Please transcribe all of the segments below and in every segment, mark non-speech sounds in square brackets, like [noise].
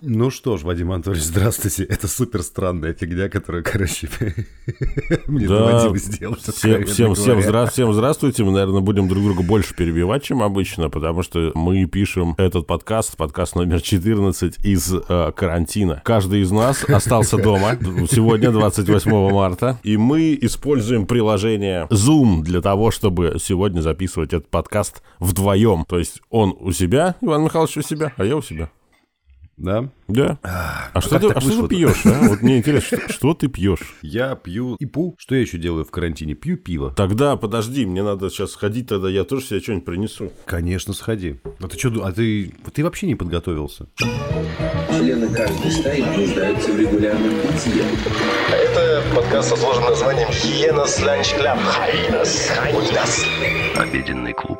Ну что ж, Вадим Анатольевич, здравствуйте. Это супер странная фигня, которую, короче, [laughs] мне Да, доводилось делать. Всем, всем, всем, говоря. здра- всем здравствуйте. Мы, наверное, будем друг друга больше перебивать, чем обычно, потому что мы пишем этот подкаст, подкаст номер 14 из э, карантина. Каждый из нас остался [laughs] дома. Сегодня 28 марта. И мы используем приложение Zoom для того, чтобы сегодня записывать этот подкаст вдвоем. То есть он у себя, Иван Михайлович у себя, а я у себя. Да? Да. А, что, как ты, так а что ты пьешь? а? Вот мне интересно, что, что ты пьешь? Я пью ипу. Что я еще делаю в карантине? Пью пиво. Тогда подожди, мне надо сейчас сходить, тогда я тоже себе что-нибудь принесу. Конечно, сходи. А ты что, а ты, ты вообще не подготовился? Члены каждой стаи нуждаются в регулярном питье. Это подкаст со сложным названием «Hyenas Lunch Club». Hyenas, hyenas. Обеденный клуб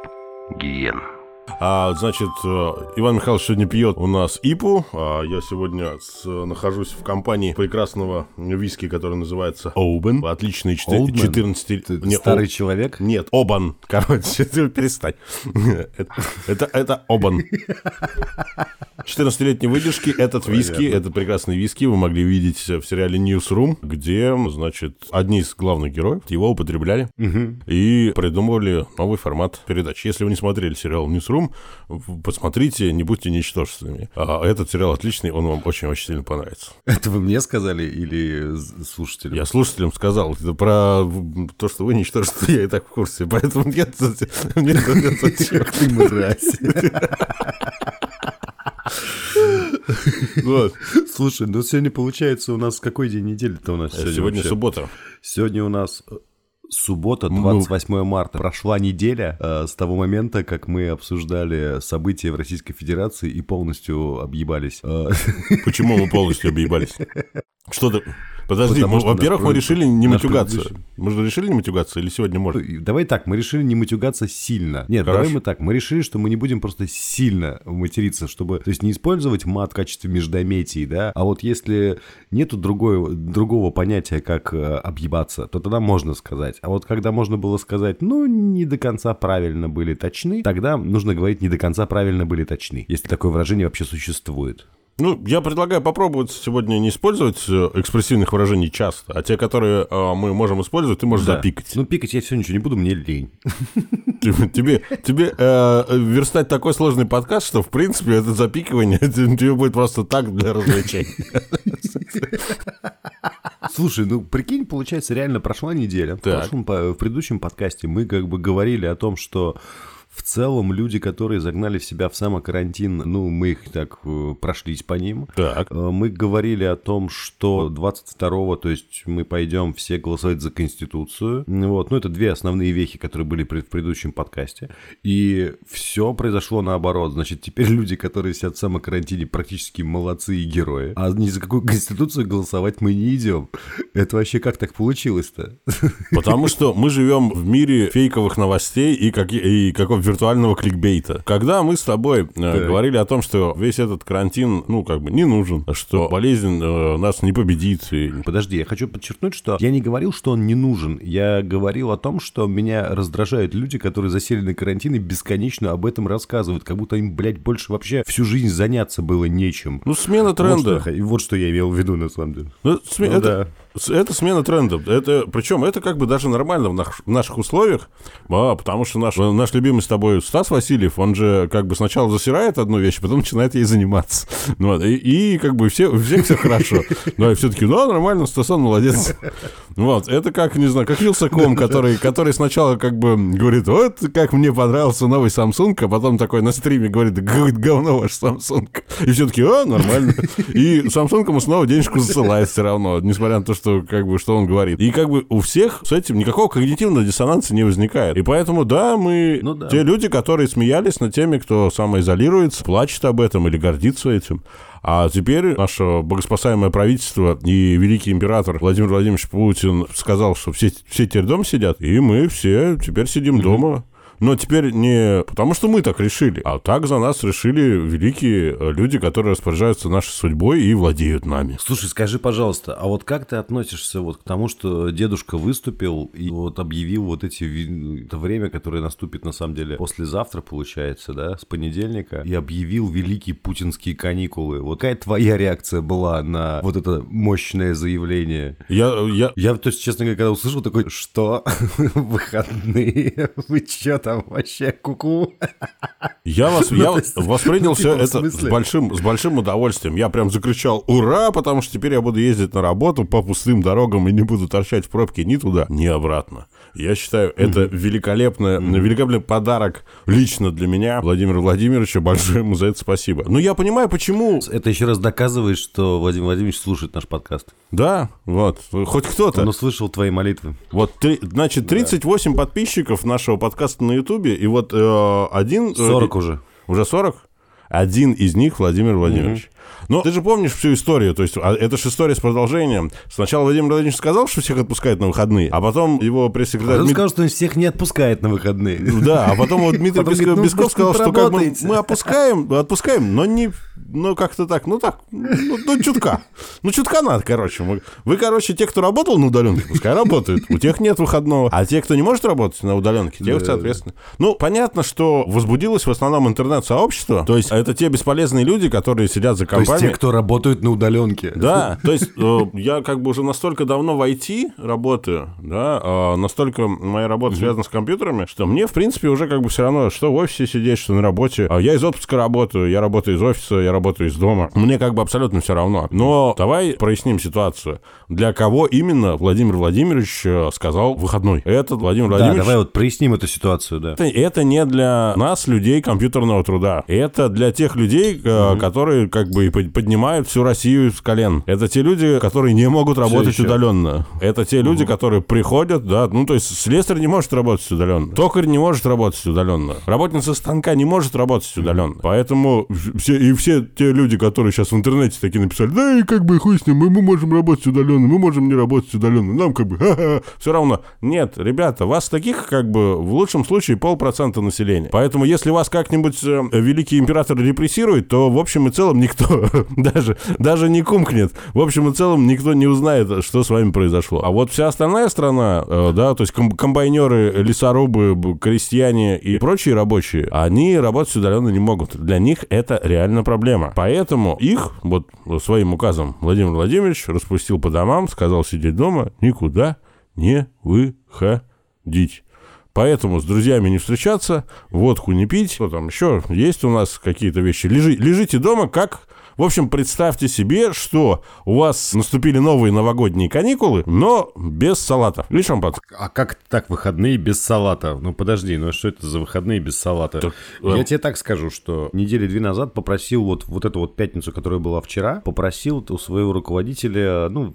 Гиен. А, значит, э, Иван Михайлович сегодня пьет у нас ИПУ. А я сегодня с- нахожусь в компании прекрасного виски, который называется Оубен. Отличный чте- Oldman? 14... Ты не, старый О- человек? Нет, Обан. Короче, ты [laughs] перестань. [laughs] Это, это, это Обан. 14-летней выдержки этот виски, этот прекрасный виски вы могли видеть в сериале Newsroom, где, значит, одни из главных героев его употребляли и придумывали новый формат передач. Если вы не смотрели сериал Newsroom, посмотрите, не будьте ничтожествами. А этот сериал отличный, он вам очень-очень сильно понравится. Это вы мне сказали или слушателям? Я слушателям сказал, это про то, что вы ничтожество, я и так в курсе, поэтому это зачем? Ты мразь. Вот. Слушай, ну сегодня получается у нас какой день недели-то у нас сегодня? Сегодня вообще? суббота. Сегодня у нас суббота, Ну. 28 марта. Прошла неделя э, с того момента, как мы обсуждали события в Российской Федерации и полностью объебались. Э, Почему мы полностью объебались? [laughs] Что ты... Подожди, мы- во-первых, мы решили не матюгаться. предыдущий- Мы же решили не матюгаться, или сегодня можно? Давай так, мы решили не матюгаться сильно. Нет, Хорошо. давай мы так, мы решили, что мы не будем просто сильно материться, чтобы, то есть не использовать мат в качестве междометий, да, а вот если нету другой, другого понятия, как э, объебаться, то тогда можно сказать. А вот когда можно было сказать, ну, не до конца правильно были точны, тогда нужно говорить не до конца правильно были точны, если такое выражение вообще существует. Ну, я предлагаю попробовать сегодня не использовать э, экспрессивных выражений часто, а те, которые э, мы можем использовать, ты можешь Да. запикать. Ну, пикать я все ничего не буду, мне лень. Тебе, тебе э, верстать такой сложный подкаст, что, в принципе, это запикивание [laughs] это тебе будет просто так для развлечения. Слушай, ну прикинь, получается, реально прошла неделя. В, прошлом по- в предыдущем подкасте мы как бы говорили о том, что в целом люди, которые загнали в себя в самокарантин, ну, мы их так э, прошлись по ним. Так. Э, Мы говорили о том, что 22-го, то есть мы пойдем все голосовать за Конституцию. Вот. Ну, это две основные вехи, которые были в предыдущем подкасте. И все произошло наоборот. Значит, теперь люди, которые сидят в самокарантине, практически молодцы и герои. А ни за какую Конституцию голосовать мы не идем. Это вообще как так получилось-то? Потому что мы живем в мире фейковых новостей и, как, и какого виртуального кликбейта. Когда мы с тобой э, говорили о том, что весь этот карантин, ну, как бы не нужен, что болезнь э, нас не победит. и- Подожди, я хочу подчеркнуть, что я не говорил, что он не нужен. Я говорил о том, что меня раздражают люди, которые засели на карантин и бесконечно об этом рассказывают, как будто им, блядь, больше вообще всю жизнь заняться было нечем. Ну, смена Вот что, тренда. х- и вот что я имел в виду, на самом деле. Ну, сме- Ну это, с- это смена тренда. Это, причем это как бы даже нормально в, нах- в наших условиях, а, потому что наш, наш любимый с тобой Стас Васильев, он же как бы сначала засирает одну вещь, а потом начинает ей заниматься. Ну, [laughs] вот, и, и как бы все, у всех все хорошо. Ну, и все таки да, нормально, Стасан молодец. Вот, это как, не знаю, как Вилсаком, который, который сначала как бы говорит, вот как мне понравился новый Samsung, а потом такой на стриме говорит, «Г- говно ваш Samsung. И все таки а, нормально. И Samsung ему снова денежку засылает все равно, несмотря на то, что как бы что он говорит. И как бы у всех с этим никакого когнитивного диссонанса не возникает. И поэтому, да, мы Ну да. те люди, которые смеялись над теми, кто самоизолируется, плачет об этом или гордится этим. А теперь наше богоспасаемое правительство и великий император Владимир Владимирович Путин сказал, что все, все теперь дома сидят, и мы все теперь сидим дома. Но теперь не потому, что мы так решили, а так за нас решили великие э, люди, которые распоряжаются нашей судьбой и владеют нами. Слушай, скажи, пожалуйста, а вот как ты относишься вот к тому, что дедушка выступил и вот объявил вот эти это время, которое наступит на самом деле послезавтра, получается, да, с понедельника, и объявил великие путинские каникулы. Вот какая твоя реакция была на вот это мощное заявление? Я, я, Я, то есть, честно говоря, когда услышал, такой, что? [laughs] Выходные? Вы чё там вообще, куку? Я, вас, [laughs] я Ну, есть, воспринял [laughs] все это с большим, с большим удовольствием. Я прям закричал «Ура!», потому что теперь я буду ездить на работу по пустым дорогам и не буду торчать в пробке ни туда, ни обратно. Я считаю, это великолепный, великолепный подарок лично для меня, Владимира Владимировича. Большое ему за это спасибо. Но я понимаю, почему... Это еще раз доказывает, что Владимир Владимирович слушает наш подкаст. Да, вот, хоть кто-то. Он услышал твои молитвы. Вот, три- значит, 38 подписчиков нашего подкаста на Ютубе, и вот э, один... э, 40 уже. Уже 40? Один из них Владимир Владимирович. Но ты же помнишь всю историю, то есть а, это же история с продолжением. Сначала Владимир Владимирович сказал, что всех отпускают на выходные, а потом его пресс-секретарь... Он Дмит- сказал, что он всех не отпускает на выходные. Да, а потом вот Дмитрий Потом Песков, говорит, ну, Песков может, сказал, что как бы поработаете. мы опускаем, отпускаем, но не, ну как-то так, ну так, ну, ну, чутка. Ну чутка надо, короче. Мы- вы, короче, те, кто работал на удаленке, пускай работают. У тех нет выходного. А те, кто не может работать на удаленке, тех, соответственно. Ну, понятно, что возбудилось в основном интернет-сообщество. То есть это те бесполезные люди, которые сидят за То есть те, кто работают на удаленке. Да, то есть э, я как бы уже настолько давно в IT работаю, да, а настолько моя работа связана с компьютерами, что мне, в принципе, уже как бы все равно, что в офисе сидеть, что на работе. А я из отпуска работаю, я работаю из офиса, я работаю из дома. Мне как бы абсолютно все равно. Но давай проясним ситуацию. Для кого именно Владимир Владимирович э, сказал выходной? Этот Владимир Да, Владимирович... давай вот проясним эту ситуацию, да. Это, это не для нас, людей компьютерного труда. Это для тех людей, э, которые как бы и под- поднимают всю Россию с колен. Это те люди, которые не могут работать еще. удаленно. Это те люди, которые приходят, да, ну то есть слесарь не может работать удаленно. Токарь не может работать удаленно. Работница станка не может работать удаленно. Поэтому все, и все те люди, которые сейчас в интернете такие написали, да и как бы хуй с ним, мы, мы можем работать удаленно, мы можем не работать удаленно, нам как бы [laughs] все равно. Нет, ребята, вас таких как бы в лучшем случае полпроцента населения. Поэтому если вас как-нибудь э, великий император репрессирует, то в общем и целом никто [laughs] даже, даже не кумкнет. В общем и целом никто не узнает, что с вами произошло. А вот вся остальная страна, э, да, то есть ком- комбайнеры, лесорубы, крестьяне и прочие рабочие, они работать удаленно не могут. Для них это реально проблема. Поэтому их вот своим указом Владимир Владимирович распустил по домам, сказал сидеть дома, никуда не выходить. Поэтому с друзьями не встречаться, водку не пить. Что там еще? Есть у нас какие-то вещи. Лежи- лежите дома, как... В общем, представьте себе, что у вас наступили новые новогодние каникулы, но без салатов. Или шампанского. А как так выходные без салата? Ну подожди, ну а что это за выходные без салата? Так, Я э, тебе так скажу, что недели две назад попросил вот, вот эту вот пятницу, которая была вчера, попросил у своего руководителя, ну,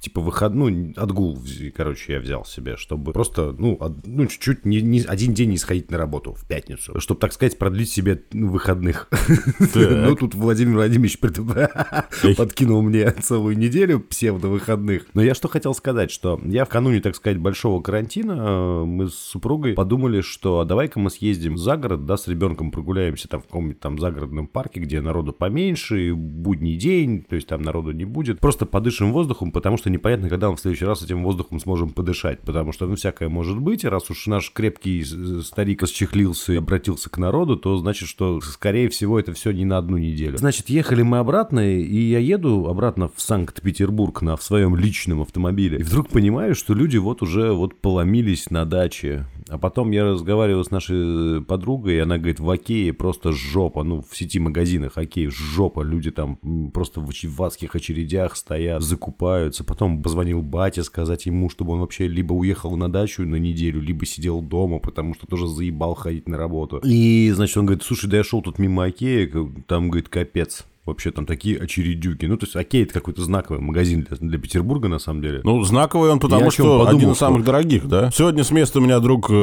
типа выходную, отгул, короче, я взял себе, чтобы просто, ну, од- ну чуть-чуть не, не- один день не сходить на работу в пятницу, чтобы, так сказать, продлить себе ну, выходных. [laughs] Ну, тут Владимир Владимирович пред- [laughs] подкинул мне целую неделю псевдо-выходных. Но я что хотел сказать, что я в кануне, так сказать, большого карантина, э, мы с супругой подумали, что а давай-ка мы съездим за город, да, с ребенком прогуляемся там в каком-нибудь там загородном парке, где народу поменьше, будний день, то есть там народу не будет. Просто подышим воздухом, потому что непонятно, когда мы в следующий раз этим воздухом сможем подышать, потому что, ну, всякое может быть, и раз уж наш крепкий э, старик расчехлился и обратился к народу, то значит, что, скорее всего, это все не на одну неделю. Значит, ехали мы обратно, и я еду обратно в Санкт-Петербург на в своем личном автомобиле, и вдруг понимаю, что люди вот уже вот поломились на даче. А потом я разговаривал с нашей подругой, и она говорит, в Окее просто жопа, ну, в сети магазинах Окей, жопа, люди там просто в, в адских очередях стоят, закупаются. Потом позвонил батя сказать ему, чтобы он вообще либо уехал на дачу на неделю, либо сидел дома, потому что тоже заебал ходить на работу. И, значит, он говорит, слушай, да я шел тут мимо Окея, там, говорит, капец. Вообще там такие очередюки. Ну, то есть Окей, это какой-то знаковый магазин для, для Петербурга, на самом деле. Ну, знаковый он, Я потому чем что подумал, один из что- самых дорогих, да? Сегодня с места меня друг э,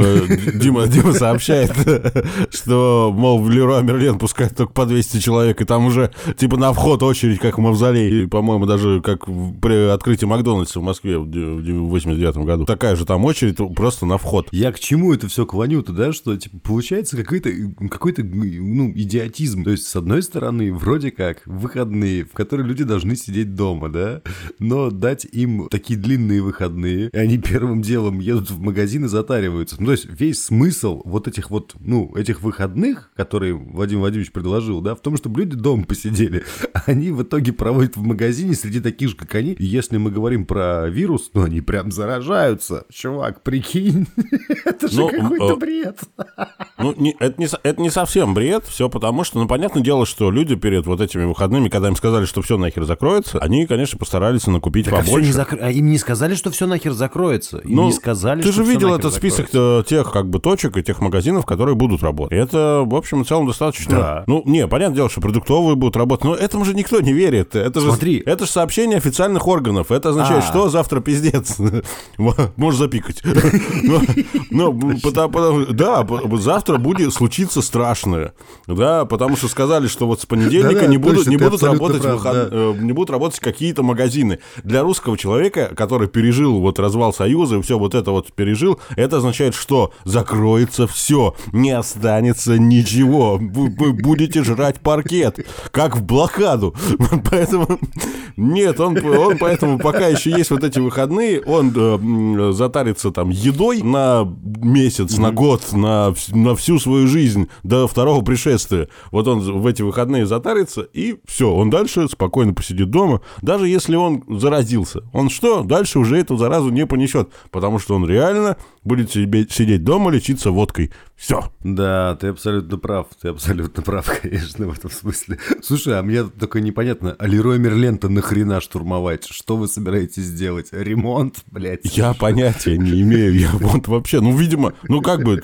Дима, Дима сообщает, [laughs] что, мол, в Леруа Мерлен пускают только по 200 человек, и там уже, типа, на вход очередь, как в Мавзолей. И, по-моему, даже как при открытии Макдональдса в Москве в 89 году. Такая же там очередь просто на вход. Я к чему это все клоню-то, да, что типа, получается какой-то какой-то ну, идиотизм. То есть, с одной стороны, вроде как выходные, в которые люди должны сидеть дома, да, но дать им такие длинные выходные, и они первым делом едут в магазин и затариваются. Ну, то есть, весь смысл вот этих вот, ну, этих выходных, которые Владимир Владимирович предложил, да, в том, чтобы люди дома посидели, [laughs] они в итоге проводят в магазине среди таких же, как они. И если мы говорим про вирус, ну, они прям заражаются. Чувак, прикинь, [laughs] это же Ну, какой-то э, бред. Ну, не- это, не, это не совсем бред, все потому что, ну, понятное дело, что люди перед вот этими выходными, когда им сказали, что все нахер закроется, они, конечно, постарались накупить Так, а побольше. не а им не сказали, что все нахер закроется. Им Ну, не сказали, ты же видел этот список закроется. Э, тех как бы точек и тех магазинов, которые будут работать. Это, в общем и целом, достаточно... Да. Ну, не, понятное дело, что продуктовые будут работать, но этому же никто не верит. Это же, Смотри. это же сообщение официальных органов. Это означает, А. что завтра пиздец. [laughs] Можешь запикать. [laughs] Да, завтра будет случиться страшное. Да, потому что сказали, что вот с понедельника не будут, работать э, не будут работать какие-то магазины. Для русского человека, который пережил вот развал Союза и все вот это вот пережил, это означает, что закроется все, не останется ничего. Вы, будете жрать паркет, как в блокаду. [laughs] Поэтому нет, он, он поэтому пока еще есть вот эти выходные, он э, затарится там едой на месяц, на год, на, на всю свою жизнь до второго пришествия. Вот он в эти выходные затарится, и все, он дальше спокойно посидит дома, даже если он заразился. Он что? Дальше уже эту заразу не понесет, потому что он реально будет себе, сидеть дома, лечиться водкой. Все. Да, ты абсолютно прав, ты абсолютно прав, [laughs] конечно, в этом смысле. Слушай, а мне только непонятно, а Леруа Мерлен-то нахрена штурмовать? Что вы собираетесь сделать? Ремонт, блядь? Я понятия не имею. Я вот вообще, ну, видимо, ну, как бы...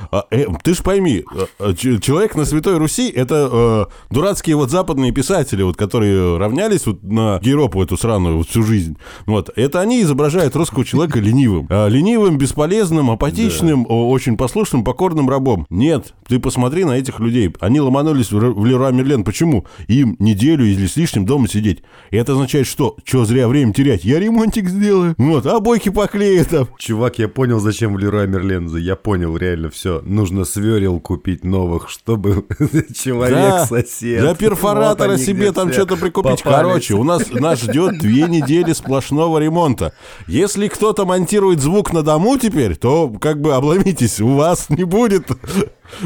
э, а, э, ты ж пойми, э, э, человек на Святой Руси — это э, дурацкие вот западные писатели, вот, которые равнялись вот на Европу эту сраную вот всю жизнь. Вот. Это они изображают русского человека ленивым. А, ленивым, бесполезным, апатичным, о- очень послушным, покорным рабом. Нет, ты посмотри на этих людей. Они ломанулись в в Леруа Мерлен. Почему? Им неделю или с лишним дома сидеть. И это означает, что? Че зря время терять? Я ремонтик сделаю. Вот, обойки поклею там. Чувак, я понял, зачем в Леруа Мерлен. Я понял, реально все. Нужно сверил купить новых, чтобы [laughs] человек-сосед. Для перфоратора себе там все что-то прикупить. Короче, у нас нас ждет две недели сплошного ремонта. Если кто-то монтирует звук на дому теперь, то как бы обломитесь, у вас не будет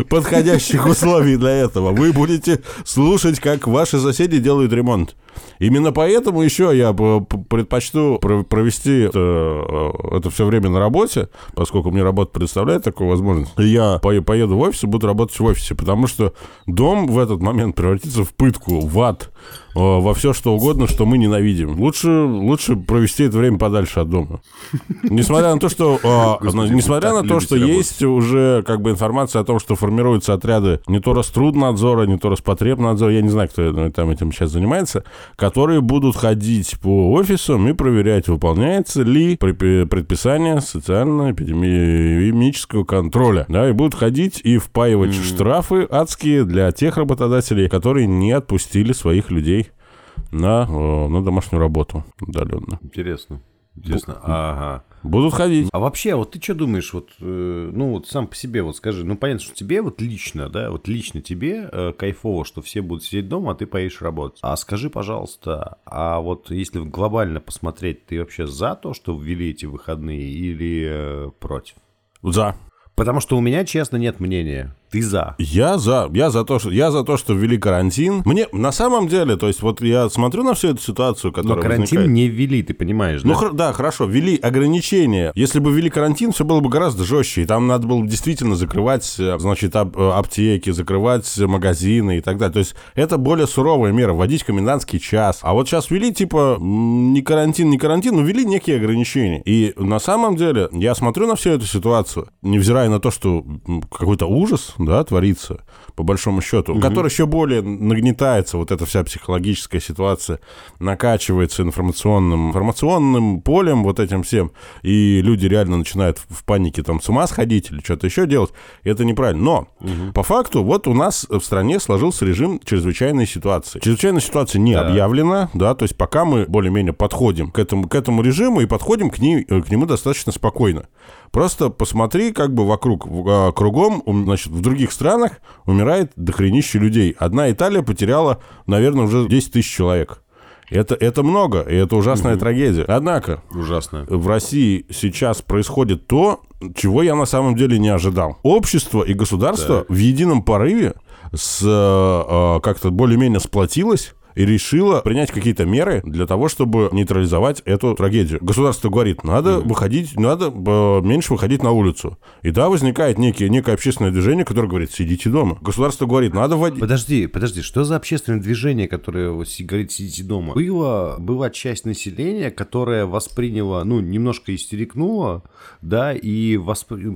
подходящих условий для этого. Вы будете слушать, как ваши соседи делают ремонт. Именно поэтому еще я предпочту про- провести это, э, это все время на работе, поскольку мне работа предоставляет такую возможность. Я по- поеду в офис и буду работать в офисе, потому что дом в этот момент превратится в пытку, в ад, во все что угодно, что мы ненавидим. Лучше, лучше провести это время подальше от дома. Несмотря на то, что, э, Господи, несмотря вы на то, что работать. есть уже как бы информация о том, что формируются отряды не то Роструднадзора, не то Роспотребнадзора, я не знаю, кто э, там этим сейчас занимается, которые будут ходить по офисам и проверять, выполняется ли предписание социально-эпидемического контроля. Да, и будут ходить и впаивать штрафы адские для тех работодателей, которые не отпустили своих людей на, э, на домашнюю работу удаленно. Интересно. Интересно. Ага. Будут ходить. А вообще, вот ты что думаешь, вот, э, ну вот сам по себе, вот скажи, ну понятно, что тебе вот лично, да, вот лично тебе э, кайфово, что все будут сидеть дома, а ты поедешь работать. А скажи, пожалуйста, а вот если глобально посмотреть, ты вообще за то, что ввели эти выходные или э, против? За. Потому что у меня, честно, нет мнения. Ты за. Я за, я за то, что я за то, что ввели карантин. Мне на самом деле, то есть вот я смотрю на всю эту ситуацию, Но которая карантин возникает. не ввели, ты понимаешь, Ну да? хр- да, хорошо, ввели ограничения. Если бы ввели карантин, все было бы гораздо жестче. И там надо было действительно закрывать, э, значит, ап- э, аптеки, закрывать магазины и так далее. То есть это более суровая мера, вводить комендантский час. А вот сейчас ввели, типа, не карантин, не карантин, но ввели некие ограничения. И на самом деле я смотрю на всю эту ситуацию, невзирая на то, что какой-то ужас да, творится, по большому счету, который еще более нагнетается, вот эта вся психологическая ситуация, накачивается информационным, информационным полем, вот этим всем, и люди реально начинают в панике там с ума сходить или что-то еще делать, и это неправильно. Но, по факту, вот у нас в стране сложился режим чрезвычайной ситуации. Чрезвычайная ситуация не объявлена, да, то есть пока мы более-менее подходим к этому, к этому режиму и подходим к, ней, э, к нему достаточно спокойно. Просто посмотри, как бы вокруг, а, кругом, значит, в других странах умирает дохренище людей. Одна Италия потеряла, наверное, уже 10 тысяч человек. Это, это много, и это ужасная трагедия. Однако, Ужасно. в России сейчас происходит то, чего я на самом деле не ожидал. Общество и государство в едином порыве с, э, э, как-то более-менее сплотилось и решила принять какие-то меры для того, чтобы нейтрализовать эту трагедию. Государство говорит, надо выходить, надо э, меньше выходить на улицу. И да, возникает некие, некое общественное движение, которое говорит, сидите дома. Государство говорит, надо вводить... Подожди, подожди, что за общественное движение, которое говорит «сидите дома»? Было, была часть населения, которая восприняла, ну, немножко истерикнула, да, и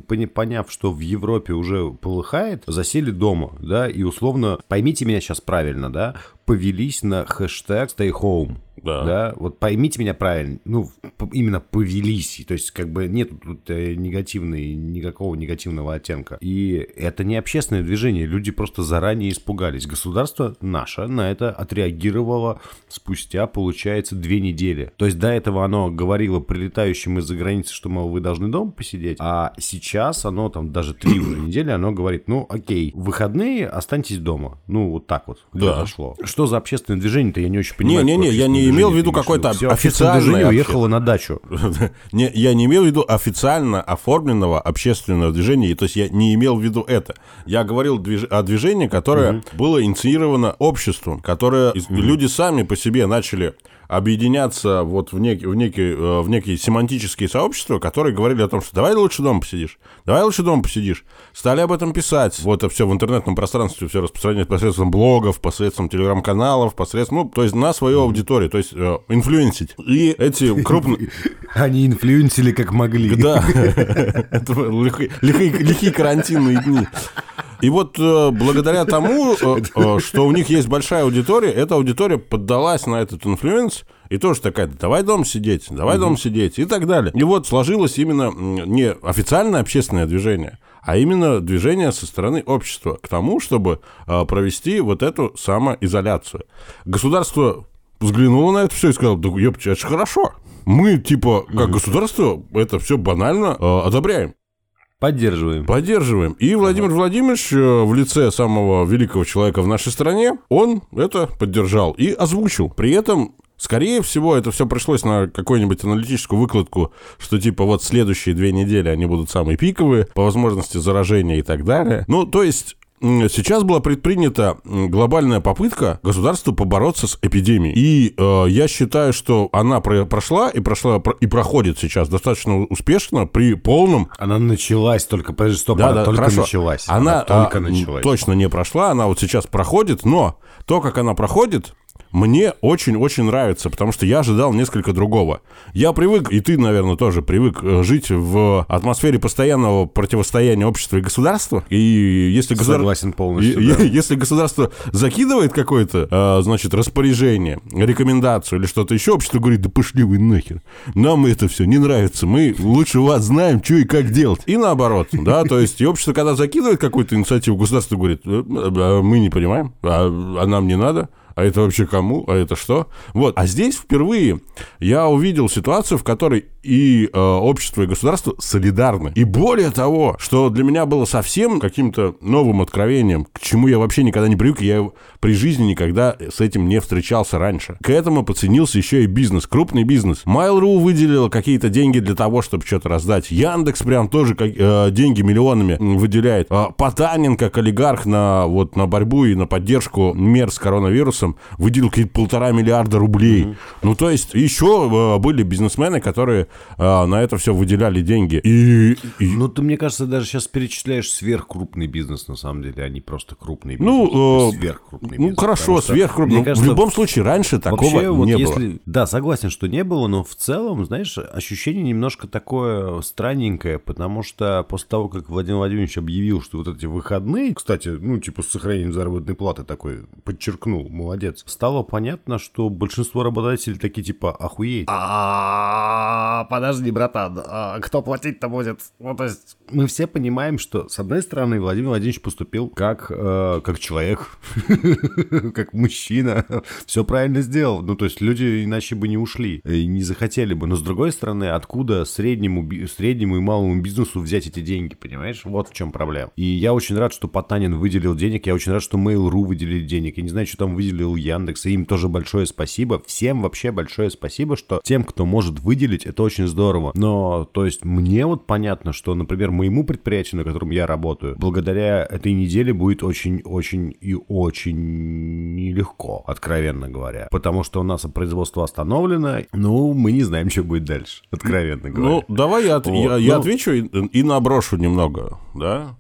пони- поняв, что в Европе уже полыхает, засели дома, да, и условно, поймите меня сейчас правильно, да, повелись на хэштег «stay home». Да. вот поймите меня правильно, ну, именно повелись, то есть как бы нет тут э, негативной, никакого негативного оттенка. И это не общественное движение, люди просто заранее испугались. Государство наше на это отреагировало спустя, получается, две недели. То есть до этого оно говорило прилетающим из-за границы, что, мол, вы должны дома посидеть, а сейчас оно там даже три уже [coughs] недели, оно говорит, ну, окей, выходные останьтесь дома. Ну, вот так вот Да. Что за общественное движение-то, я не очень понимаю. Не-не-не, я не имел в виду какое-то официальное уехало на дачу. [laughs] Не, я не имел в виду официально оформленного общественного движения, то есть я не имел в виду это. Я говорил движ- о движении, которое было инициировано обществом, которое люди сами по себе начали объединяться вот в, некий, в, некий, э, в некие семантические сообщества, которые говорили о том, что давай лучше дома посидишь, давай лучше дома посидишь. Стали об этом писать. Вот это все в интернетном пространстве все распространяется посредством блогов, посредством телеграм-каналов, посредством, ну, то есть на свою аудиторию, то есть э, инфлюенсить. И эти [laughs] крупные... Они инфлюенсили как могли. Да, [laughs] лихие карантинные дни. И вот э, благодаря тому, э, э, что у них есть большая аудитория, эта аудитория поддалась на этот influence и тоже такая, давай дома сидеть, давай дома сидеть и так далее. И вот сложилось именно не официальное общественное движение, а именно движение со стороны общества к тому, чтобы э, провести вот эту самоизоляцию. Государство взглянуло на это все и сказало, да ёпте, это же хорошо. Мы, типа, как государство, это все банально э, одобряем. Поддерживаем. Поддерживаем. И Владимир Владимирович э, в лице самого великого человека в нашей стране, он это поддержал и озвучил. При этом Скорее всего, это все пришлось на какую-нибудь аналитическую выкладку, что типа вот следующие две недели они будут самые пиковые, по возможности заражения и так далее. Ну, то есть Сейчас была предпринята глобальная попытка государства побороться с эпидемией. И э, я считаю, что она про- прошла и прошла про- и проходит сейчас достаточно успешно при полном Она началась только, подожди, стоп, да, она да, только хорошо. началась. Она, только а, началась. точно не прошла, она вот сейчас проходит, но то, как она проходит, мне очень-очень нравится, потому что я ожидал несколько другого. Я привык, и ты, наверное, тоже привык э, жить в атмосфере постоянного противостояния общества и государства. И если государ- Согласен полностью, и- да. [laughs] Если государство закидывает какое-то, э, значит, распоряжение, рекомендацию или что-то еще, общество говорит, да пошли вы нахер. Нам это все не нравится. Мы лучше вас знаем, что и как делать. И наоборот, да, то есть и общество, когда закидывает какую-то инициативу, государство говорит, «Э, э, мы не понимаем, а, а нам не надо. А это вообще кому? А это что? Вот. А здесь впервые я увидел ситуацию, в которой и э, общество, и государство солидарны. И более того, что для меня было совсем каким-то новым откровением, к чему я вообще никогда не привык, я при жизни никогда с этим не встречался раньше. К этому подценился еще и бизнес, крупный бизнес. Mail.ru выделил какие-то деньги для того, чтобы что-то раздать. Яндекс прям тоже как- э, деньги миллионами выделяет. А Потанин, как олигарх на, вот, на борьбу и на поддержку мер с коронавирусом, выделил какие-то полтора миллиарда рублей. Ну, то есть, еще э, были бизнесмены, которые а, на это все выделяли деньги. И, и- Ну, ты, мне кажется, даже сейчас перечисляешь сверхкрупный бизнес, на самом деле, а не просто крупный бизнес. Ну, То э, есть сверхкрупный ну бизнес. хорошо, Потому что, сверхкрупный. Ну, кажется, в любом случае, раньше такого Вообще, вот не было. если... Да, согласен, что не было, но в целом, знаешь, ощущение немножко такое странненькое, потому что после того, как Владимир Владимирович объявил, что вот эти выходные, кстати, ну, типа с сохранением заработной платы такой, подчеркнул, молодец, стало понятно, что большинство работодателей такие типа, охуеть. А, подожди, братан, а кто платить-то будет? Ну, то есть мы все понимаем, что, с одной стороны, Владимир Владимирович поступил как, э, как человек, [laughs] как мужчина, все правильно сделал. Ну, то есть люди иначе бы не ушли, не захотели бы. Но, с другой стороны, откуда среднему, среднему и малому бизнесу взять эти деньги, понимаешь? Вот в чем проблема. И я очень рад, что Потанин выделил денег, я очень рад, что Mail.ru выделили денег. Я не знаю, что там выделил Яндекс, и им тоже большое спасибо. Всем вообще большое спасибо, что тем, кто может выделить, это очень здорово. Но, то есть, мне вот понятно, что, например, моему предприятию, на котором я работаю, благодаря этой неделе будет очень-очень и очень нелегко, откровенно говоря. Потому что у нас производство остановлено, ну, мы не знаем, что будет дальше, откровенно говоря. Ну, давай я, от- Вот, я, я ну. отвечу и, и наброшу немного, да?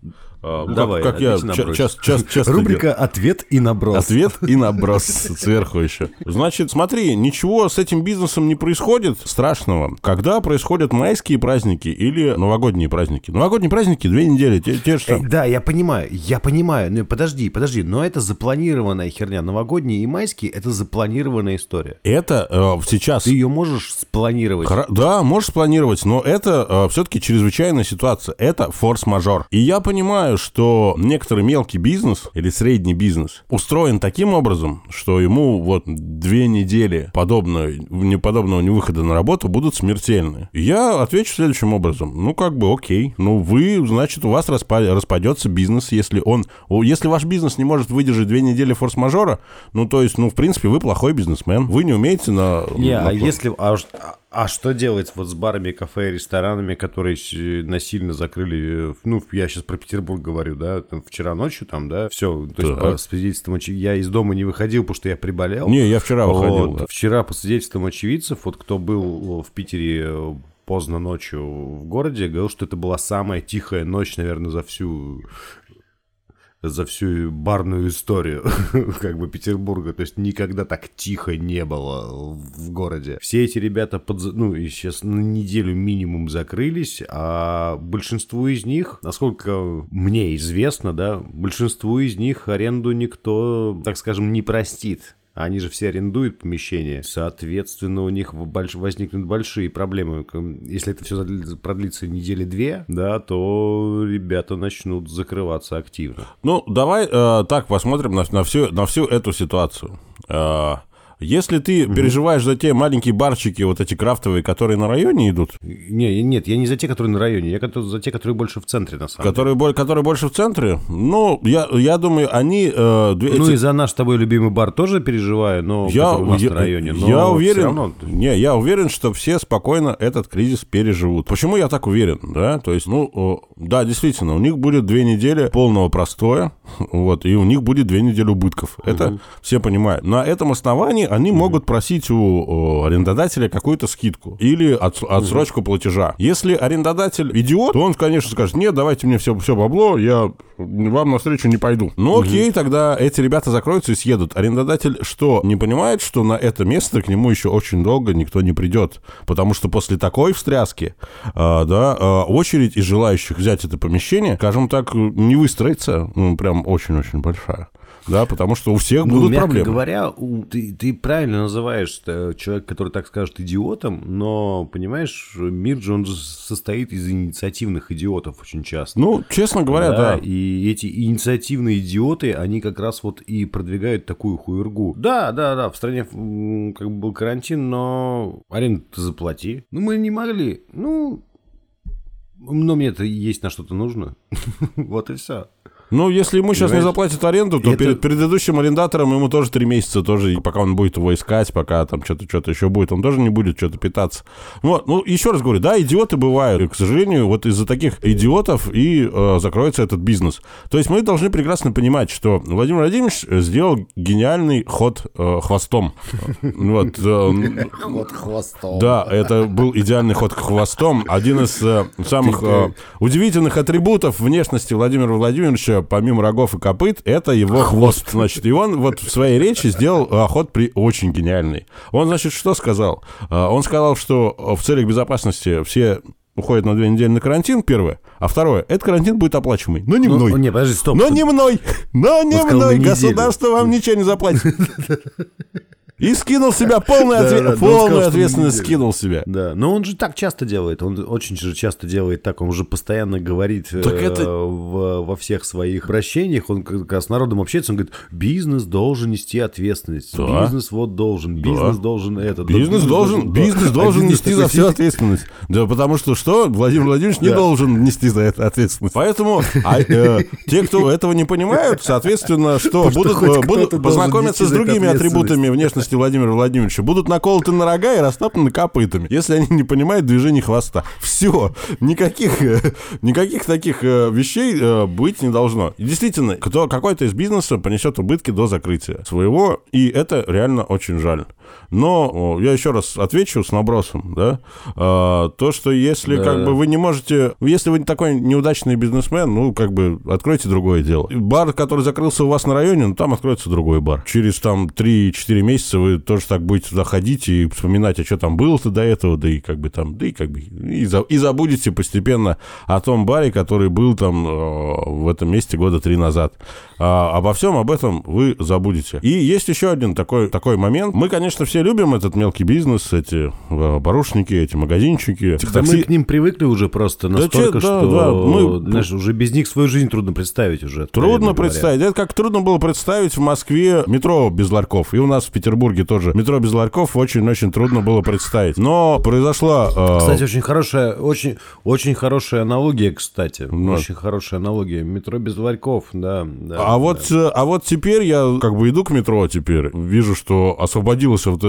А, ну, Давай, как, как я ча- набрось. час- час- часто [laughs] Рубрика «Ответ и наброс». Ответ и [laughs] наброс сверху еще. Значит, смотри, ничего с этим бизнесом не происходит страшного. Когда происходят майские праздники или новогодние праздники? Новогодние праздники две недели, те, те же Э. Да, я понимаю, я понимаю. Ну, подожди, подожди, но это запланированная херня. Новогодние и майские — это запланированная история. Это э, сейчас... Ты ее можешь спланировать. Хра- Да, можешь спланировать, но это все-таки чрезвычайная ситуация. Это форс-мажор. И я понимаю, что некоторый мелкий бизнес или средний бизнес устроен таким образом, что ему вот две недели подобного, неподобного невыхода на работу будут смертельны. Я отвечу следующим образом. Ну, как бы окей. Ну, вы, значит, у вас распа- распадется бизнес, если он... Если ваш бизнес не может выдержать две недели форс-мажора, ну, то есть, ну, в принципе, вы плохой бизнесмен. Вы не умеете на... Не, на- а если... А, ж- а- что делать вот с барами, кафе и ресторанами, которые с- насильно закрыли... э, Ну, я сейчас про Петербург говорю, да, там вчера ночью там, да, все. То есть Так. по свидетельствам очи- я из дома не выходил, потому что я приболел. Не, я вчера выходил. Вот. да. Вчера по свидетельствам очевидцев, вот кто был в Питере э, поздно ночью в городе, говорил, что это была самая тихая ночь, наверное, за всю за всю барную историю [laughs] как бы Петербурга. То есть никогда так тихо не было в городе. Все эти ребята, под, ну, сейчас на неделю минимум закрылись, а большинству из них, насколько мне известно, да, большинству из них аренду никто, так скажем, не простит. Они же все арендуют помещение. Соответственно, у них больш- возникнут большие проблемы. Если это все продлится недели две, да, то ребята начнут закрываться активно. Ну, давай э, так посмотрим на, на, всю, на всю эту ситуацию. Э, если ты переживаешь за те маленькие барчики, вот эти крафтовые, которые на районе идут, Не, нет, я не за те, которые на районе, я за те, которые больше в центре, на самом которые, бо- которые больше в центре, ну, я, я думаю, они... э, деле. Ну эти- и за наш с тобой любимый бар тоже переживаю, но я, у нас я- на районе. Но я уверен, равно- не, я уверен, что все спокойно этот кризис переживут. Почему я так уверен, да? То есть, ну, да, действительно, у них будет две недели полного простоя, вот, и у них будет две недели убытков. Это все понимают. На этом основании они могут просить у, арендодателя какую-то скидку или отс- отсрочку платежа. Если арендодатель идиот, то он, конечно, скажет, нет, давайте мне все, все бабло, я вам навстречу не пойду. Ну, окей, тогда эти ребята закроются и съедут. Арендодатель что, не понимает, что на это место к нему еще очень долго никто не придет? Потому что после такой встряски, а, да, а, очередь из желающих взять это помещение, скажем так, не выстроится, ну, прям очень-очень большая. Да, потому что у всех Ну, будут мягко проблемы. говоря, у- ты, ты правильно называешь человека, который так скажет идиотом, но, понимаешь, мир же, он же состоит из инициативных идиотов очень часто. Ну, честно говоря, да. И эти инициативные идиоты, они как раз вот и продвигают такую хуергу. Да, да, да, в стране как бы был карантин, но аренду ты заплати. Ну, мы не могли. Ну, но мне это есть на что-то нужно. [laughs] Вот и все. Ну, если ему сейчас не Понимаешь? заплатят аренду, то Это- перед предыдущим арендатором ему тоже три месяца тоже, и пока он будет его искать, пока там что-то что еще будет, он тоже не будет что-то питаться. Вот, ну, еще раз говорю, да, идиоты бывают. И, к сожалению, вот из-за таких идиотов и э, закроется этот бизнес. То есть мы должны прекрасно понимать, что Владимир Владимирович сделал гениальный ход э, хвостом. [laughs] Вот, э, Вот хвостом. да, это был идеальный ход к хвостом. Один из э, самых э, удивительных атрибутов внешности Владимира Владимировича, помимо рогов и копыт, это его хвост. Значит, и он вот в своей речи сделал ход при очень гениальный. Он, значит, что сказал? Э, он сказал, что в целях безопасности все уходят на две недели на карантин, первое. А второе, этот карантин будет оплачиваемый. Но не Ну, мной. не, подожди, стоп. Но не мной! Но не сказал, мной! неделю. Государство вам ничего не заплатит. [laughs] И скинул себя [laughs] полную, Да, отве- да, да, полную сказал, ответственность, скинул себя. Да, но он же так часто делает, он очень же часто делает так, он же постоянно говорит э, Так это- в- во всех своих обращениях, он как раз с народом общается, он говорит, бизнес должен нести ответственность, Да. бизнес вот должен, бизнес должен это. да, Бизнес должен, да. бизнес должен бизнес нести такой за все ответственность. Да, потому что что? Владимир Владимирович не Да. должен нести за это ответственность. Поэтому а, [laughs] э, те, кто [laughs] этого не понимают, соответственно, что будут, э, будут должен познакомиться нести с другими атрибутами внешности Владимира Владимировича, будут наколоты на рога и растоптаны копытами, если они не понимают движений хвоста. Все. Никаких, э, никаких таких э, вещей э, быть не должно. И действительно, кто, какой-то из бизнеса понесет убытки до закрытия своего, и это реально очень жаль. Но я еще раз отвечу с набросом, да, А, то, что если Да. как бы вы не можете, если вы такой неудачный бизнесмен, ну, как бы откройте другое дело. Бар, который закрылся у вас на районе, ну, там откроется другой бар. Через там 3-4 месяца вы тоже так будете туда ходить и вспоминать, а что там было-то до этого, да и как бы там, да и как бы, и, за- и забудете постепенно о том баре, который был там э, в этом месте года три назад. А, обо всем об этом вы забудете. И есть еще один такой, такой момент. Мы, конечно, все любим этот мелкий бизнес, эти э, барушники, эти магазинчики. Да такси- мы к ним привыкли уже просто настолько, да, что да, мы- знаешь, уже без них свою жизнь трудно представить уже. Трудно представить. Это как трудно было представить в Москве метро без ларьков. И у нас в Петербурге тоже метро без ларьков очень-очень трудно было представить. Но произошла... э, Кстати, очень хорошая, очень, очень хорошая аналогия, кстати. Ну. Очень хорошая аналогия. Метро без ларьков, да. да А вот, а вот теперь я как бы иду к метро теперь, вижу, что освободилось вот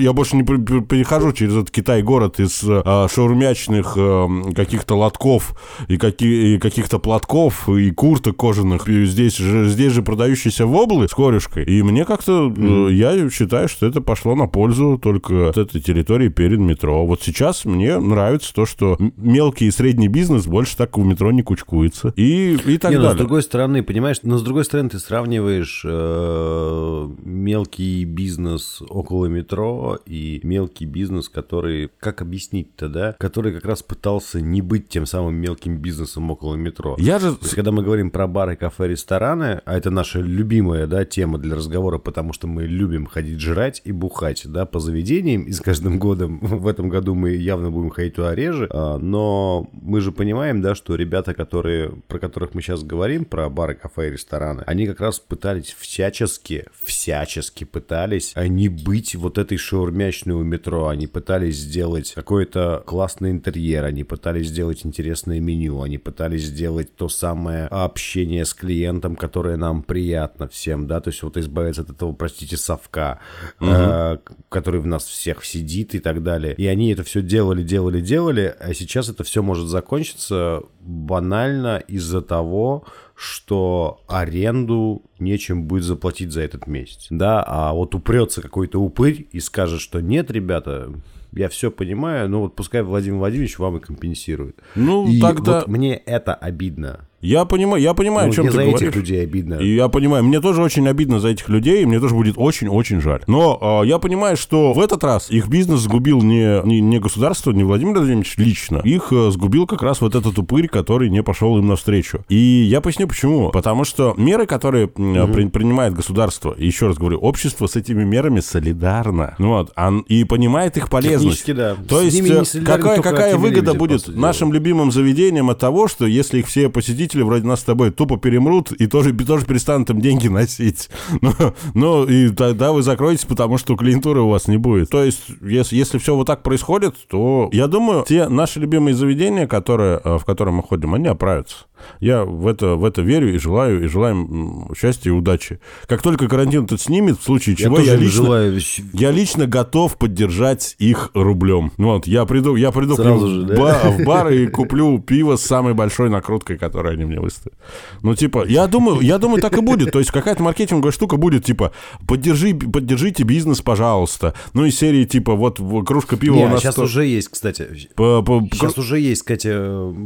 я больше не перехожу через этот Китай-город из э, шаурмячных э, каких-то лотков и, каки- и каких-то платков и курток кожаных, и здесь же, здесь же продающиеся воблы с корешкой. И мне как-то, э, я считаю, что это пошло на пользу только от этой территории перед метро. Вот сейчас мне нравится то, что мелкий и средний бизнес больше так в метро не кучкуется. И, и так Не, но далее. с другой стороны, понимаешь, но с другой стороны ты сравниваешь э, мелкий бизнес около метро и мелкий бизнес, который, как объяснить-то, да, который как раз пытался не быть тем самым мелким бизнесом около метро. Я же... То есть, когда мы говорим про бары, кафе, рестораны, а это наша любимая, да, тема для разговора, потому что мы любим ходить жрать и бухать, да, по заведениям, и с каждым годом, [laughs] в этом году мы явно будем ходить туда реже, а, но мы же понимаем, да, что ребята, которые, про которых мы сейчас говорим, про бары, кафе и рестораны, они как раз пытались всячески, всячески пытались а, не быть вот этой шаурмячной у метро, они пытались сделать какой-то классный интерьер, они пытались сделать интересное меню, они пытались сделать то самое общение с клиентом, которое нам приятно всем, да, то есть вот избавиться от этого, простите, совка, э, который в нас всех сидит и так далее. И они это все делали, делали, делали, а сейчас это все может закончиться банально из-за того, что аренду нечем будет заплатить за этот месяц. Да, а вот упрется какой-то упырь и скажет, что нет, ребята, я все понимаю, но вот пускай Владимир Владимирович вам и компенсирует. Ну, и тогда- вот мне это обидно. Я понимаю, я понимаю, Ну, о чем ты за говоришь. этих людей обидно. И я понимаю, мне тоже очень обидно за этих людей, и мне тоже будет очень-очень жаль. Но а, я понимаю, что в этот раз их бизнес сгубил не, не, не государство, не Владимир Владимирович лично. Их э, сгубил как раз вот этот упырь, который не пошел им навстречу. И я поясню почему. Потому что меры, которые м, при- принимает государство, и еще раз говорю, общество с этими мерами солидарно. Ну Вот, ан- и понимает их полезность. Технически, да. То С есть, ними не э, какая, какая выгода будет нашим любимым заведениям от того, что если их все посетители родители вроде нас с тобой тупо перемрут и тоже, тоже перестанут им деньги носить. [laughs] Ну, ну, и тогда вы закроетесь, потому что клиентуры у вас не будет. То есть, если, если все вот так происходит, то, я думаю, те наши любимые заведения, которые, э, в которые мы ходим, они оправятся. Я в это, в это верю и желаю, и желаем счастья и удачи. Как только карантин этот снимет, в случае чего я, им лично, желаю я лично готов поддержать их рублем. Вот, я приду, я приду к Сразу ним же, в, да? в бар и [laughs] куплю пиво с самой большой накруткой, которую они мне выставят. Ну, типа, я думаю, я думаю, так и будет. То есть какая-то маркетинговая штука будет, типа, поддержи, поддержите бизнес, пожалуйста. Ну, из серии, типа, вот кружка пива Не, у нас... сейчас сто- уже есть, кстати. по- по- Сейчас уже есть, кстати,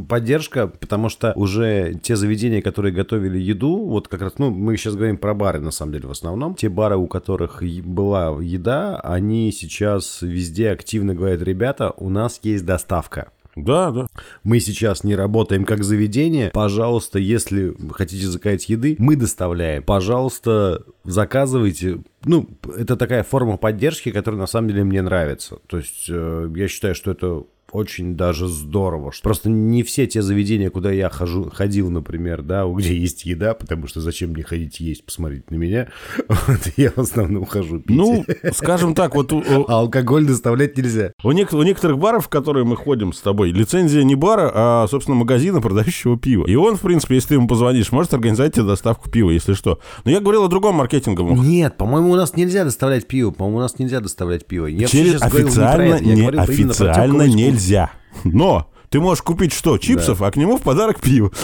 поддержка, потому что уже те заведения, которые готовили еду, вот как раз, ну, мы сейчас говорим про бары, на самом деле, в основном. Те бары, у которых была еда, они сейчас везде активно говорят, ребята, у нас есть доставка. Да, да. Мы сейчас не работаем как заведение. Пожалуйста, если хотите заказать еды, мы доставляем. Пожалуйста, заказывайте. Ну, это такая форма поддержки, которая на самом деле мне нравится. То есть э, я считаю, что это очень даже здорово. что Просто не все те заведения, куда я хожу, ходил, например, да, где есть еда, потому что зачем мне ходить есть, посмотрите на меня. [laughs] Вот, я в основном хожу пить. Ну, скажем так, вот у- а алкоголь доставлять нельзя. У, нек- у некоторых баров, в которые мы ходим с тобой, лицензия не бара, а, собственно, магазина, продающего пиво. И он, в принципе, если ты ему позвонишь, может организовать тебе доставку пива, если что. Но я говорил о другом маркетинговом. Нет, по-моему, у нас нельзя доставлять пиво. По-моему, у нас нельзя доставлять пиво. Я Через говорил не официально, это. Я не, говорил официально теплую нельзя. Но ты можешь купить что? Чипсов, а к нему в подарок пиво. [laughs]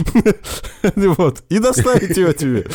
Вот. И доставить его тебе.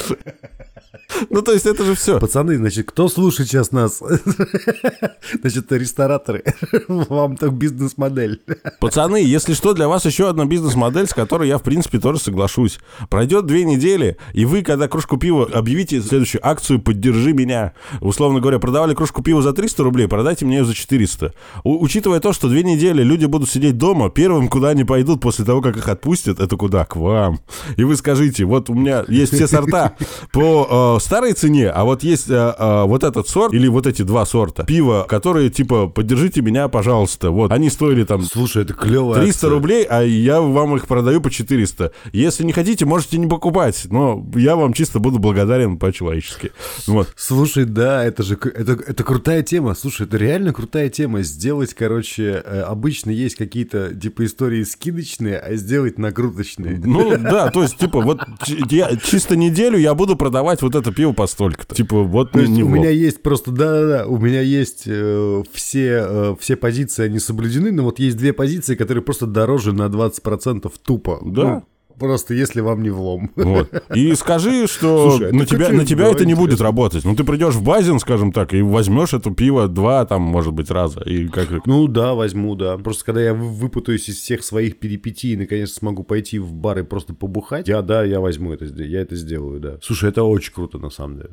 [laughs] Ну, то есть это же все. Пацаны, значит, кто слушает сейчас нас? [laughs] Значит, рестораторы. [laughs] Вам так бизнес-модель. Пацаны, если что, для вас еще одна бизнес-модель, с которой я, в принципе, тоже соглашусь. Пройдет две недели, и вы, когда кружку пива, объявите следующую акцию «Поддержи меня». Условно говоря, продавали кружку пива за 300 рублей, продайте мне ее за 400. У- учитывая то, что две недели люди будут сидеть дома, первым, куда они пойдут после того, как их отпустят, это куда? К вам. И вы скажите, вот у меня есть все сорта по старой цене, а вот есть э, э, вот этот сорт, или вот эти два сорта пива, которые, типа, поддержите меня, пожалуйста. Вот, они стоили там Слушай, это клево. 300 рублей, а я вам их продаю по 400. Если не хотите, можете не покупать, но я вам чисто буду благодарен по-человечески. Вот. Слушай, да, это же это, это крутая тема. Слушай, это реально крутая тема. Сделать, короче, э, обычно есть какие-то типа истории скидочные, а сделать накруточные. Ну, [laughs] да, то есть, типа, вот я чисто неделю я буду продавать вот это пиво по столько-то. Типа, вот То не у меня есть просто, да-да-да, у меня есть э, все, э, все позиции, они соблюдены, но вот есть две позиции, которые просто дороже на 20% тупо. Да. Ну, просто если вам не влом. Вот. И скажи, что Слушай, а на тебя, на тебя это не будет работать. Ну, ты придешь в Базин, скажем так, и возьмешь это пиво два, там, может быть, раза. И как... Ну да, возьму, да. Просто когда я вы- выпутаюсь из всех своих перипетий и наконец смогу пойти в бар и просто побухать, я, да, я возьму это, я это сделаю, да. Слушай, это очень круто на самом деле.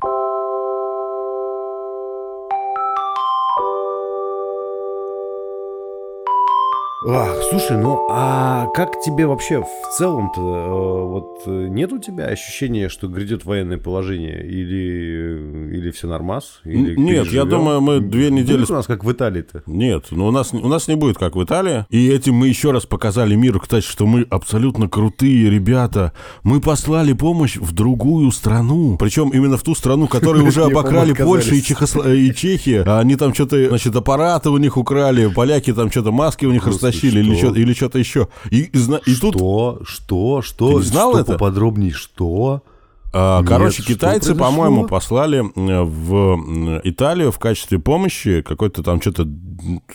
Ах, слушай, ну а как тебе вообще в целом-то, э, вот э, нет у тебя ощущения, что грядет военное положение, или, или все нормас? Или нет, я думаю, мы две недели Будет у нас как в Италии-то. Нет, ну у нас, у нас не будет, как в Италии. И этим мы еще раз показали миру, кстати, что мы абсолютно крутые ребята. Мы послали помощь в другую страну. Причем именно в ту страну, которую [laughs] уже обокрали Польша и, Чехия. Они там что-то, значит, аппараты у них украли, поляки там что-то маски у них растащили или что? что-то или что-то еще. И, и и тут Что? Что? Что? Ты знал что это? поподробнее? Что? А, Нет, Короче, что китайцы, по-моему, послали в Италию в качестве помощи какой-то там что-то,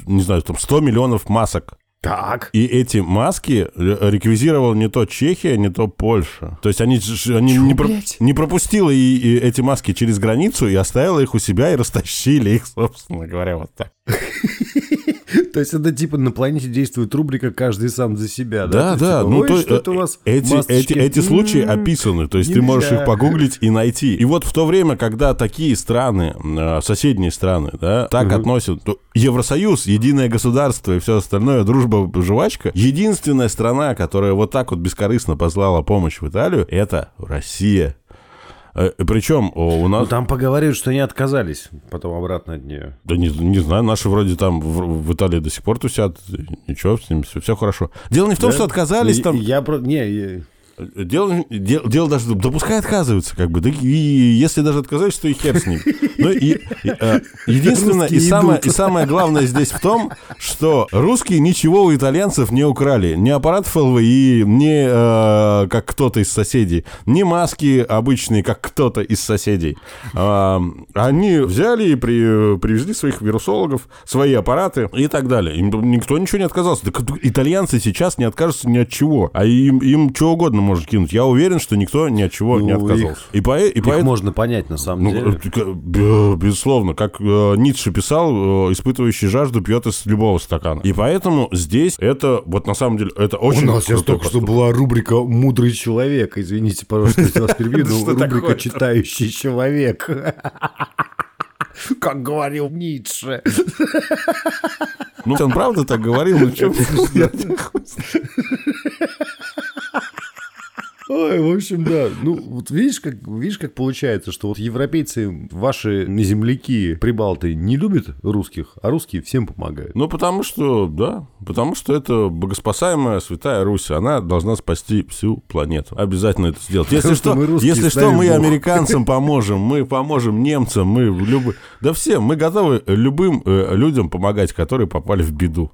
не знаю, там 100 миллионов масок. Так. И эти маски ре- реквизировал не то Чехия, не то Польша. То есть они, они не, про- не пропустила и, и эти маски через границу и оставила их у себя и растащили их, [laughs] собственно говоря, вот так. [laughs] То есть это типа на планете действует рубрика «Каждый сам за себя», Да, да? да. То есть, типа, ну, «Ой, то, что это у вас эти, масочки?» эти, эти случаи М, описаны, то есть ты можешь их погуглить и найти. И вот в то время, когда такие страны, э, соседние страны, да, так относят, то Евросоюз, единое государство и все остальное, дружба, жвачка, единственная страна, которая вот так вот бескорыстно послала помощь в Италию, это Россия. Э, Причем у нас... Ну, там поговаривают, что они отказались потом обратно от нее. Да не, не знаю, наши вроде там в, в Италии до сих пор тусят, ничего, с ними все, хорошо. Дело не в том, что отказались там... Я про... Не, я- дело, дело, дело даже, да пускай отказываются, как бы, да и если даже отказываются, то и хер с ним. Ну, и, и, а, единственное, и самое, идут. и самое главное здесь в том, что русские ничего у итальянцев не украли. Ни аппарат ЛВИ, ни э, как кто-то из соседей, ни маски обычные, как кто-то из соседей. А, они взяли и при- привезли своих вирусологов, свои аппараты и так далее. Им никто ничего не отказался. Так итальянцы сейчас не откажутся ни от чего. А им, им что угодно может кинуть. Я уверен, что никто ни от чего не Ну, отказался. их- И, по, и Их поэтому... можно понять, на самом Ну, деле. э, б- безусловно, как э, Ницше писал, э, испытывающий жажду пьет из любого стакана. И поэтому здесь это, вот на самом деле, это очень У нас сейчас только что была рубрика «Мудрый человек». Извините, пожалуйста, если вас перебью, [laughs] но Что рубрика? «Читающий человек». [laughs] Как говорил Ницше. Ну, он правда так говорил, ну что [laughs] Ой, в общем, да. Ну, вот видишь, как, видишь, как получается, что вот европейцы, ваши земляки, прибалты, не любят русских, а русские всем помогают. Ну, потому что, да, потому что это богоспасаемая святая Русь, она должна спасти всю планету. Обязательно это сделать. Если что, мы если что, мы американцам поможем, мы поможем немцам, мы любым... Да всем, мы готовы любым э, людям помогать, которые попали в беду.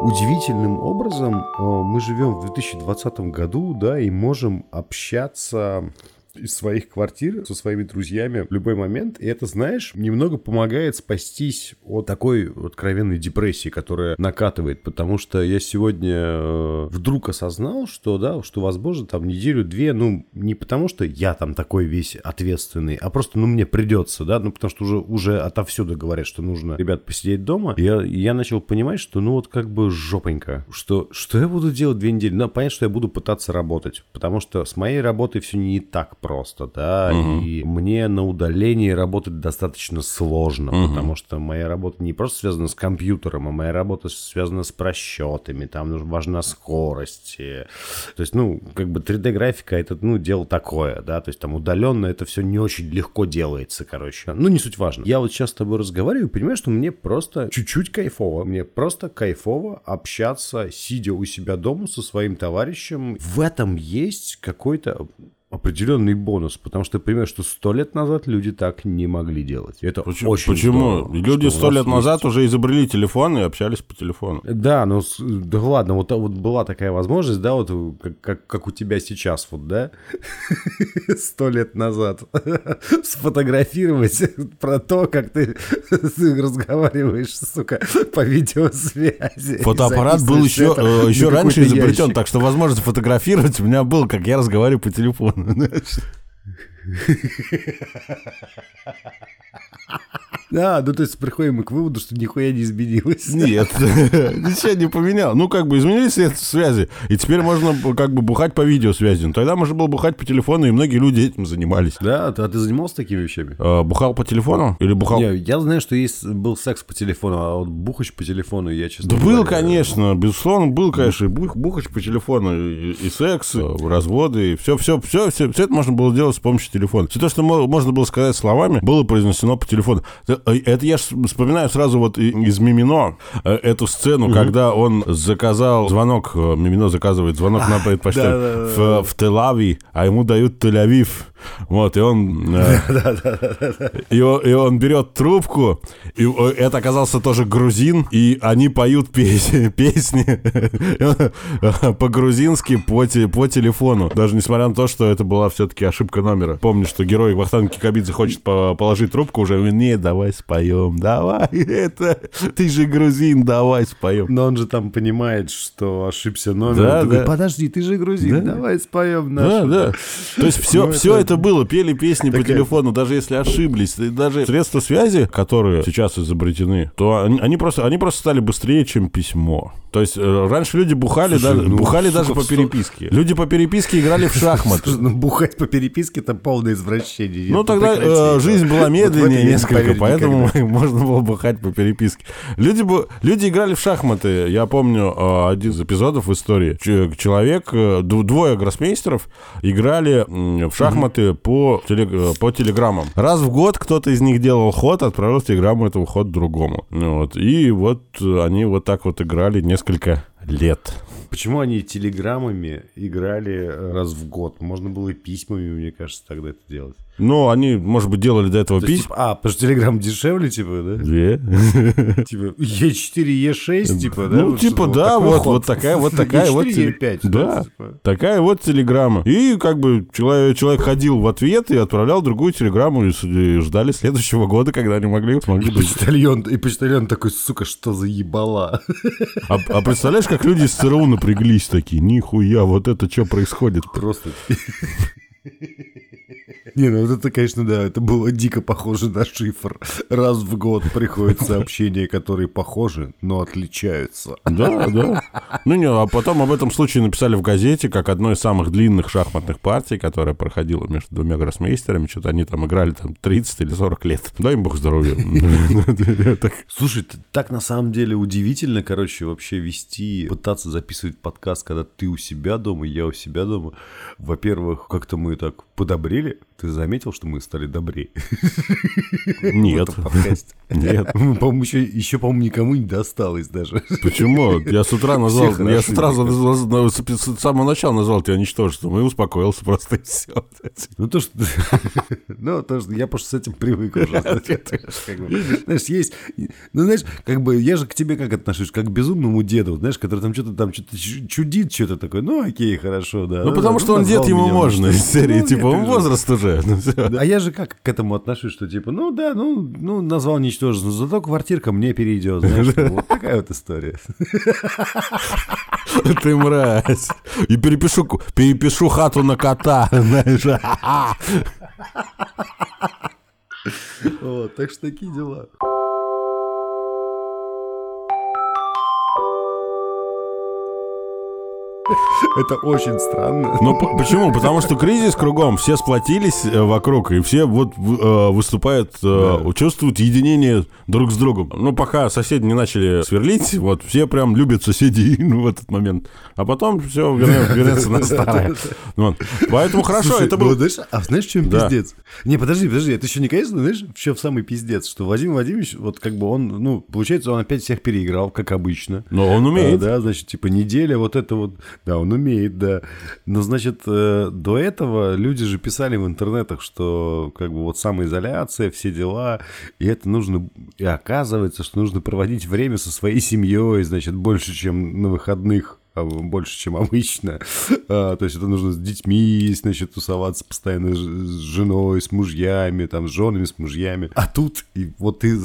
Удивительным образом э, мы живем в 2020 году, да, и можем общаться из своих квартир со своими друзьями в любой момент. И это, знаешь, немного помогает спастись от такой откровенной депрессии, которая накатывает. Потому что я сегодня э, вдруг осознал, что, да, что, возможно, там неделю-две, ну, не потому что я там такой весь ответственный, а просто, ну, мне придется, да, ну, потому что уже, уже отовсюду говорят, что нужно, ребят, посидеть дома. Я, я начал понимать, что, ну, вот как бы жопонько, что, что я буду делать две недели? Ну, понятно, что я буду пытаться работать, потому что с моей работой все не так просто, да, и мне на удалении работать достаточно сложно, потому что моя работа не просто связана с компьютером, а моя работа связана с просчетами, там важна скорость. э, То есть, ну, как бы 3D-графика это, ну, дело такое, да, то есть там удаленно это все не очень легко делается, короче. Ну, не суть важно. Я вот сейчас с тобой разговариваю и понимаю, что мне просто чуть-чуть кайфово, мне просто кайфово общаться, сидя у себя дома со своим товарищем. В этом есть какой-то определенный бонус, потому что, например, что сто лет назад люди так не могли делать. Это Почему? очень Почему? здорово, Люди сто лет есть- назад уже изобрели телефон и общались по телефону. Да, ну, да ладно, вот, вот была такая возможность, да, вот как, как, как у тебя сейчас, вот, да, [laughs] сто лет назад, [laughs] сфотографировать [laughs] про то, как ты разговариваешь, сука, по видеосвязи. Фотоаппарат был еще, э, еще раньше изобретен, ящик. так что возможность фотографировать у меня был, как я разговариваю по телефону. on this. [laughs] [laughs] Да, ну то есть приходим мы к выводу, что нихуя не изменилось. Нет, [laughs] ничего не поменял. Ну, как бы изменились средства связи, и теперь можно как бы бухать по видеосвязи. Но тогда можно было бухать по телефону, и многие люди этим занимались. Да, а ты занимался такими вещами? Э, Бухал по телефону? Или бухал... Не, я знаю, что есть был секс по телефону, а вот бухач по телефону я честно Да был, конечно, безусловно, был, конечно, и бух, бухач по телефону, и, и секс, и разводы, и все, все, все, все, все это можно было делать с помощью телефона. Все то, что мо- можно было сказать словами, было произнесено по телефону. Это, э, это я вспоминаю сразу вот из Мимино э, эту сцену, когда он заказал звонок, э, Мимино заказывает звонок на предпочту [laughs] в, в Тель-Ави, а ему дают Тель-Авив. Вот, и он, э, [laughs] и, он, берет трубку, и э, это оказался тоже грузин, и они поют песни, [laughs] песни по-грузински по, те- по телефону. Даже несмотря на то, что это была все-таки ошибка номера. Помню, что герой Вахтанг Кикабидзе хочет по- положить трубку уже, не, давай споем, давай, [laughs] это, ты же грузин, давай споем. Но он же там понимает, что ошибся номер. Да. Подожди, ты же грузин, Да. давай споем Да, да. То есть все, Ну, все это- это было, пели песни по Такая- телефону, даже если ошиблись, и даже средства связи, которые сейчас изобретены, то они, они просто, они просто стали быстрее, чем письмо. То есть э, раньше люди бухали, Слушай, даже, ну, бухали сука, даже по переписке. Люди по переписке играли в [laughs] шахматы. Слушай, ну бухать по переписке это полное извращение. Ну, тогда э, жизнь была медленнее несколько, поэтому Никогда. [laughs] можно было бухать по переписке. Люди, бы, люди играли в шахматы. Я помню э, один из эпизодов в истории. Человек, э, двое гроссмейстеров играли в шахматы по, теле- э, по телеграммам. Раз в год кто-то из них делал ход, отправил телеграмму этого хода другому. Вот. И вот э, они вот так вот играли несколько лет. Почему они телеграммами играли э, раз в год? Можно было и письмами, мне кажется, тогда это делать. Ну, они, может быть, делали до этого письма. типа, а, потому что телеграм дешевле, типа, да? Две. [laughs] Типа Е4, Е6, типа, да? Ну, типа, да, вот, вот такая, вот [laughs] такая вот. Е4, теле- Е5, Да, типа. такая вот телеграмма. И как бы человек, ходил в ответ и отправлял другую телеграмму и, с- ждали следующего года, когда они могли И почтальон, и почтальон такой, сука, что за ебала? А, а представляешь, как люди из ЦРУ напряглись такие, нихуя, вот это что происходит? Просто... Не, ну вот это, конечно, да, это было дико похоже на шифр. Раз в год приходят сообщения, которые похожи, но отличаются. Да, да. Ну не, а потом об этом случае написали в газете, как одной из самых длинных шахматных партий, которая проходила между двумя гроссмейстерами. Что-то они там играли там 30 или 40 лет. Дай им бог здоровья. Слушай, так на самом деле удивительно, короче, вообще вести, пытаться записывать подкаст, когда ты у себя дома, я у себя дома. Во-первых, как-то мы так подобрели. Ты заметил, что мы стали добрее? [laughs] Нет. Нет. Мы, [laughs] По-моему, еще, еще, по-моему, никому не досталось даже. Почему? Я с утра назвал, я с утра назвал- с, самого начала назвал тебя ничтожеством и успокоился просто и все. Ну, то, что... [laughs] Ну, то, что я просто с этим привык уже. Знаешь, есть... Ну, знаешь, как бы я же к тебе как отношусь? Как к безумному деду, знаешь, который там что-то там что-то чудит, что-то такое. Ну, окей, хорошо, да. Ну, потому да, что он дед, ему меня, можно ну, из серии, ну, типа, он возраст уже. [laughs] ну, всё. А я же как к этому отношусь, что типа, ну да, ну, ну назвал ничтожеством, зато квартирка мне перейдет, знаешь, ну, вот такая вот история. [laughs] Ты мразь. И перепишу, перепишу хату на кота, [laughs] знаешь. Вот, так что такие дела. [laughs] Это очень странно. Ну, п- почему? Потому что кризис кругом, все сплотились э, вокруг, и все вот в- э, выступают, э, чувствуют единение друг с другом. Ну, пока соседи не начали сверлить, вот, все прям любят соседей [laughs] ну, в этот момент. А потом все [laughs] вернется на старое. Вот. Поэтому хорошо, Слушай, это ну, был... знаешь, а знаешь, в чем Да. пиздец? Не, подожди, подожди, это еще не конец, но знаешь, в чем самый пиздец? Что Владимир Владимирович, вот как бы он, ну, получается, он опять всех переиграл, как обычно. Но он умеет. А, да, значит, типа неделя, вот это вот, да, он умеет, да. Но, значит, э, до этого люди же писали в интернетах, что как бы вот самоизоляция, все дела, и это нужно, и оказывается, что нужно проводить время со своей семьей, значит, больше, чем на выходных больше, чем обычно. [laughs] А, то есть это нужно с детьми, значит, тусоваться постоянно с женой, с мужьями, там, с женами, с мужьями. А тут, и вот ты,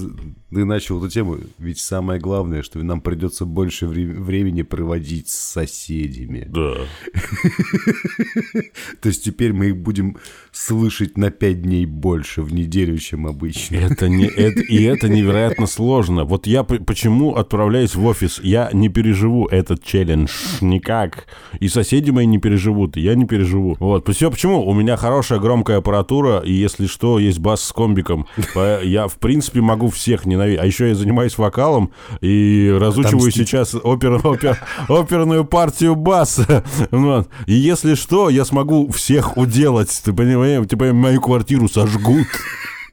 ты начал эту тему, ведь самое главное, что нам придется больше вре- времени проводить с соседями. Да. [laughs] То есть теперь мы их будем слышать на пять дней больше в неделю, чем обычно. Это не, это, и это невероятно сложно. Вот я почему отправляюсь в офис, я не переживу этот челлендж никак. И соседи мои не переживут, и я не переживу. Вот. Все почему? У меня хорошая громкая аппаратура, и если что, есть бас с комбиком. Я, в принципе, могу всех ненавидеть. А еще я занимаюсь вокалом и разучиваю Отомстить. сейчас опер- опер- оперную партию баса. [laughs] Вот. И если что, я смогу всех уделать. Ты понимаешь? Типа мою квартиру сожгут.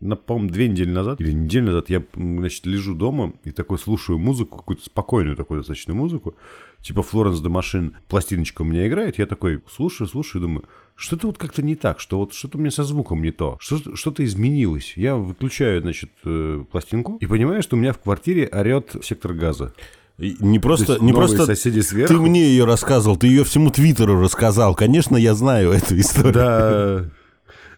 на, по-моему, две недели назад или неделю назад я, значит, лежу дома и такой слушаю музыку, какую-то спокойную такую достаточно музыку, типа Флоренс де Машин, пластиночка у меня играет, я такой слушаю, слушаю, думаю, что-то вот как-то не так, что вот что-то у меня со звуком не то, что- что-то изменилось. Я выключаю, значит, э, пластинку и понимаю, что у меня в квартире орет сектор газа. Не То просто, не просто соседи сверху. ты мне ее рассказывал, ты ее всему Твиттеру рассказал. Конечно, я знаю эту историю. Да, [laughs]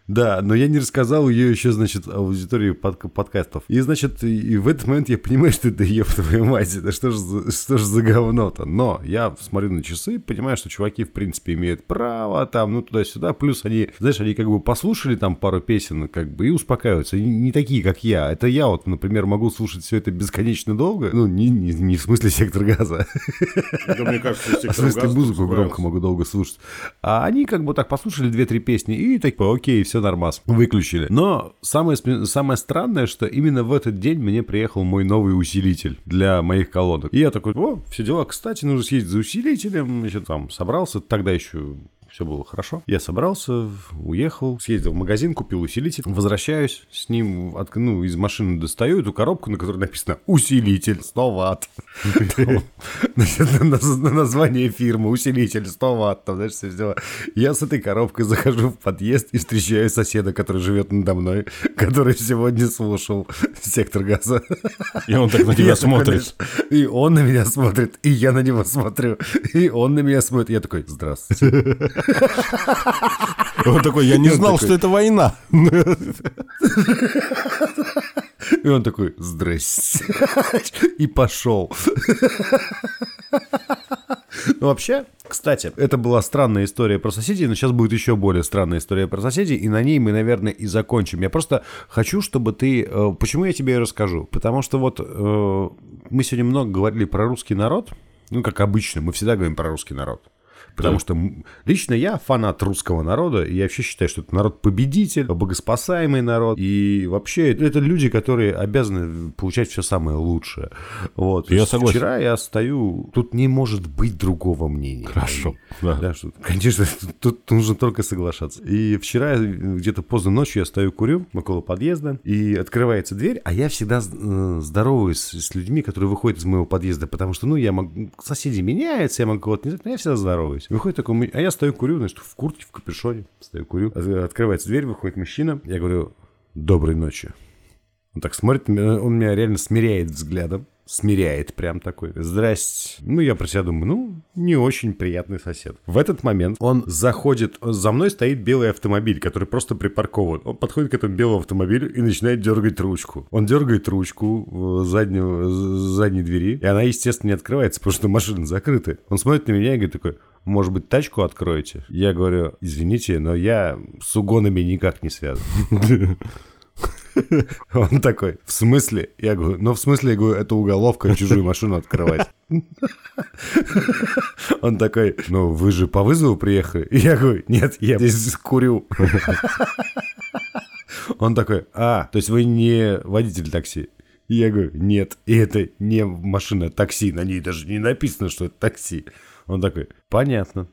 да, но я не рассказал ее еще, значит, аудитории подка- подкастов. И, значит, и, в этот момент я понимаю, [laughs] что это еб твою мать, это что же за, что ж за говно-то? Но я смотрю на часы, понимаю, что чуваки, в принципе, имеют право там, ну, туда-сюда. Плюс они, знаешь, они как бы послушали там пару песен, как бы, и успокаиваются. Они не такие, как я. Это я вот, например, могу слушать все это бесконечно долго. Ну, не, не, не в смысле сектор газа. мне кажется, [laughs] В смысле, музыку громко могу долго слушать. А они как бы так послушали две-три песни и так, окей, все все нормас. Выключили. Но самое, самое странное, что именно в этот день мне приехал мой новый усилитель для моих колонок. И я такой, о, все дела, кстати, нужно съездить за усилителем. Еще там собрался, тогда еще все было хорошо. Я собрался, уехал, съездил в магазин, купил усилитель, возвращаюсь с ним, от, ну, из машины достаю эту коробку, на которой написано «Усилитель 100 ватт». [laughs] Название фирмы «Усилитель 100 ватт». Там, знаешь, все. Я с этой коробкой захожу в подъезд и встречаю соседа, который живет надо мной, [laughs] который сегодня слушал «Сектор газа». И он так на [laughs] тебя смотрит. И он на меня смотрит, и я на него смотрю, и он на меня смотрит. Я такой, здравствуйте. Он такой, я не знал, что это война. [laughs] И он такой, здрасте. И пошел. Ну, вообще, кстати, это была странная история про соседей, но сейчас будет еще более странная история про соседей, и на ней мы, наверное, и закончим. Я просто хочу, чтобы ты... э, Почему я тебе и расскажу? Потому что вот э, мы сегодня много говорили про русский народ, ну, как обычно, мы всегда говорим про русский народ. Потому что м, лично я фанат русского народа, и я вообще считаю, что это народ-победитель, богоспасаемый народ, и вообще это, это люди, которые обязаны получать все самое лучшее. Вот. Я согласен. Вчера я стою, тут не может быть другого мнения. Хорошо, да. Да, что, [laughs] конечно, тут нужно только соглашаться. И вчера э, где-то поздно ночью я стою, курю около подъезда, и открывается дверь, а я всегда э, здороваюсь с людьми, которые выходят из моего подъезда, потому что, ну, я могу, соседи меняются, я могу кого-то не знать, но я всегда здороваюсь. Выходит такой, а я стою, курю, значит, в куртке, в капюшоне, стою, курю. Открывается дверь, выходит мужчина, я говорю, доброй ночи. Он так смотрит, он меня реально смиряет взглядом. Смиряет прям такой. Здрасте. Ну, я про себя думаю, ну, не очень приятный сосед. В этот момент он заходит, за мной стоит белый автомобиль, который просто припаркован. Он подходит к этому белому автомобилю и начинает дергать ручку. Он дергает ручку э, заднего, задней двери, и она, естественно, не открывается, потому что машины закрыты. Он смотрит на меня и говорит такой, может быть, тачку откроете? Я говорю, извините, но я с угонами никак не связан. [laughs] Он такой, в смысле? Я говорю, ну в смысле, я говорю, это уголовка, чужую машину открывать. [laughs] Он такой, ну вы же по вызову приехали? Я говорю, нет, я здесь курю. [laughs] Он такой, а, то есть вы не водитель такси? Я говорю, нет, и это не машина, такси, на ней даже не написано, что это такси. Он такой, понятно.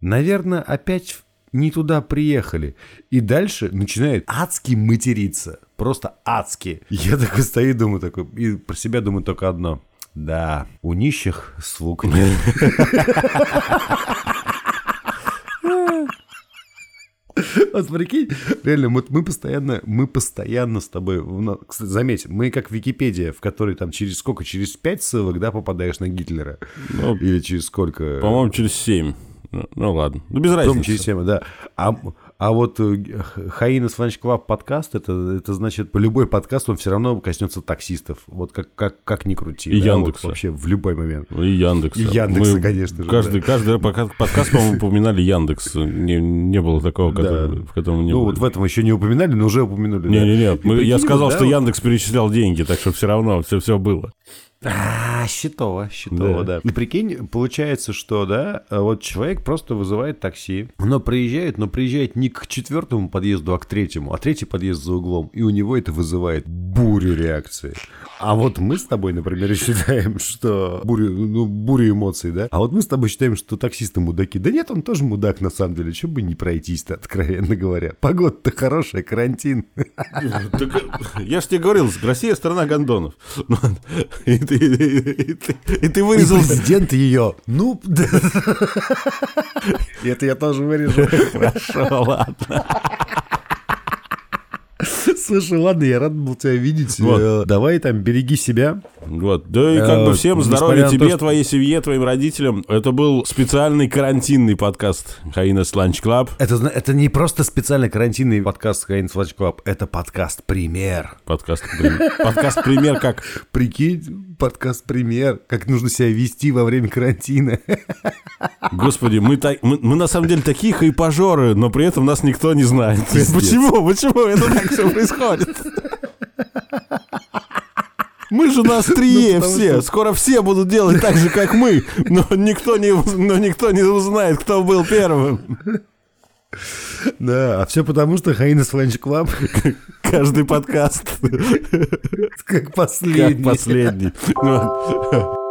Наверное, опять не туда приехали. И дальше начинает адски материться. Просто адски. Я такой стою и думаю, такой, и про себя думаю только одно. Да, у нищих слуг нет. [laughs] Вот прикинь, реально, вот мы постоянно, мы постоянно с тобой, кстати, заметь, мы как Википедия, в которой там через сколько, через пять ссылок, да, попадаешь на Гитлера? Ну, Или через сколько? По-моему, через 7. Ну, ну ладно. Ну, без Потом разницы. через тему, да. А, а вот э, Hyenas Lunch Club подкаст, это, это значит, по любой подкаст он все равно коснется таксистов. Вот как, как, как ни крути. И да, вот Яндекса. вообще в любой момент. И Яндекса. И Яндекса, конечно же, Каждый, каждый пока- подкаст, по-моему, упоминали Яндекс. Не, не было такого, который- в котором не ну, было. вот в этом еще не упоминали, но уже упомянули. да. Не-не-не, мы- я сказал, да, что вот- Яндекс перечислял деньги, так что все равно все, все было. А, счетово, счетово, да. И прикинь, получается, что, да, вот человек просто вызывает такси, но приезжает, но приезжает не к четвертому подъезду, а к третьему, а третий подъезд за углом, и у него это вызывает бурю реакции. А вот мы с тобой, например, [laughs] считаем, что бурю, ну, бурю эмоций, да? А вот мы с тобой считаем, что таксисты мудаки. Да нет, он тоже мудак на самом деле. Чего бы не пройтись-то, откровенно говоря. Погода-то хорошая, карантин. Так, я же тебе говорил, Россия страна гондонов. И ты, и [laughs] ты- и ты И вырезал... президент ее. Ну, да. это я тоже вырежу. Хорошо, ладно. Слушай, ладно, я рад был тебя видеть. Вот. Э, Давай там береги себя. Вот. Да и как бы Э, всем несмотря здоровья тебе, то, твоей семье, твоим родителям. Это был специальный карантинный подкаст Hyenas Lunch Club. Это, это не просто специальный карантинный подкаст Hyenas Lunch Club, это подкаст «Пример». Подкаст, прим- подкаст пример как Прикинь, подкаст «Пример», как нужно себя вести во время карантина. Господи, мы, та- мы, мы на самом деле такие хайпожоры, но при этом нас никто не знает. Пиздец. Почему? Почему это так все происходит? Мы же на острие Ну, все. что- Скоро все будут делать так же, как мы. Но никто не, но никто не узнает, кто был первым. Да, а все потому, что Hyenas Lunch Club Каждый подкаст как последний. как последний. Ну,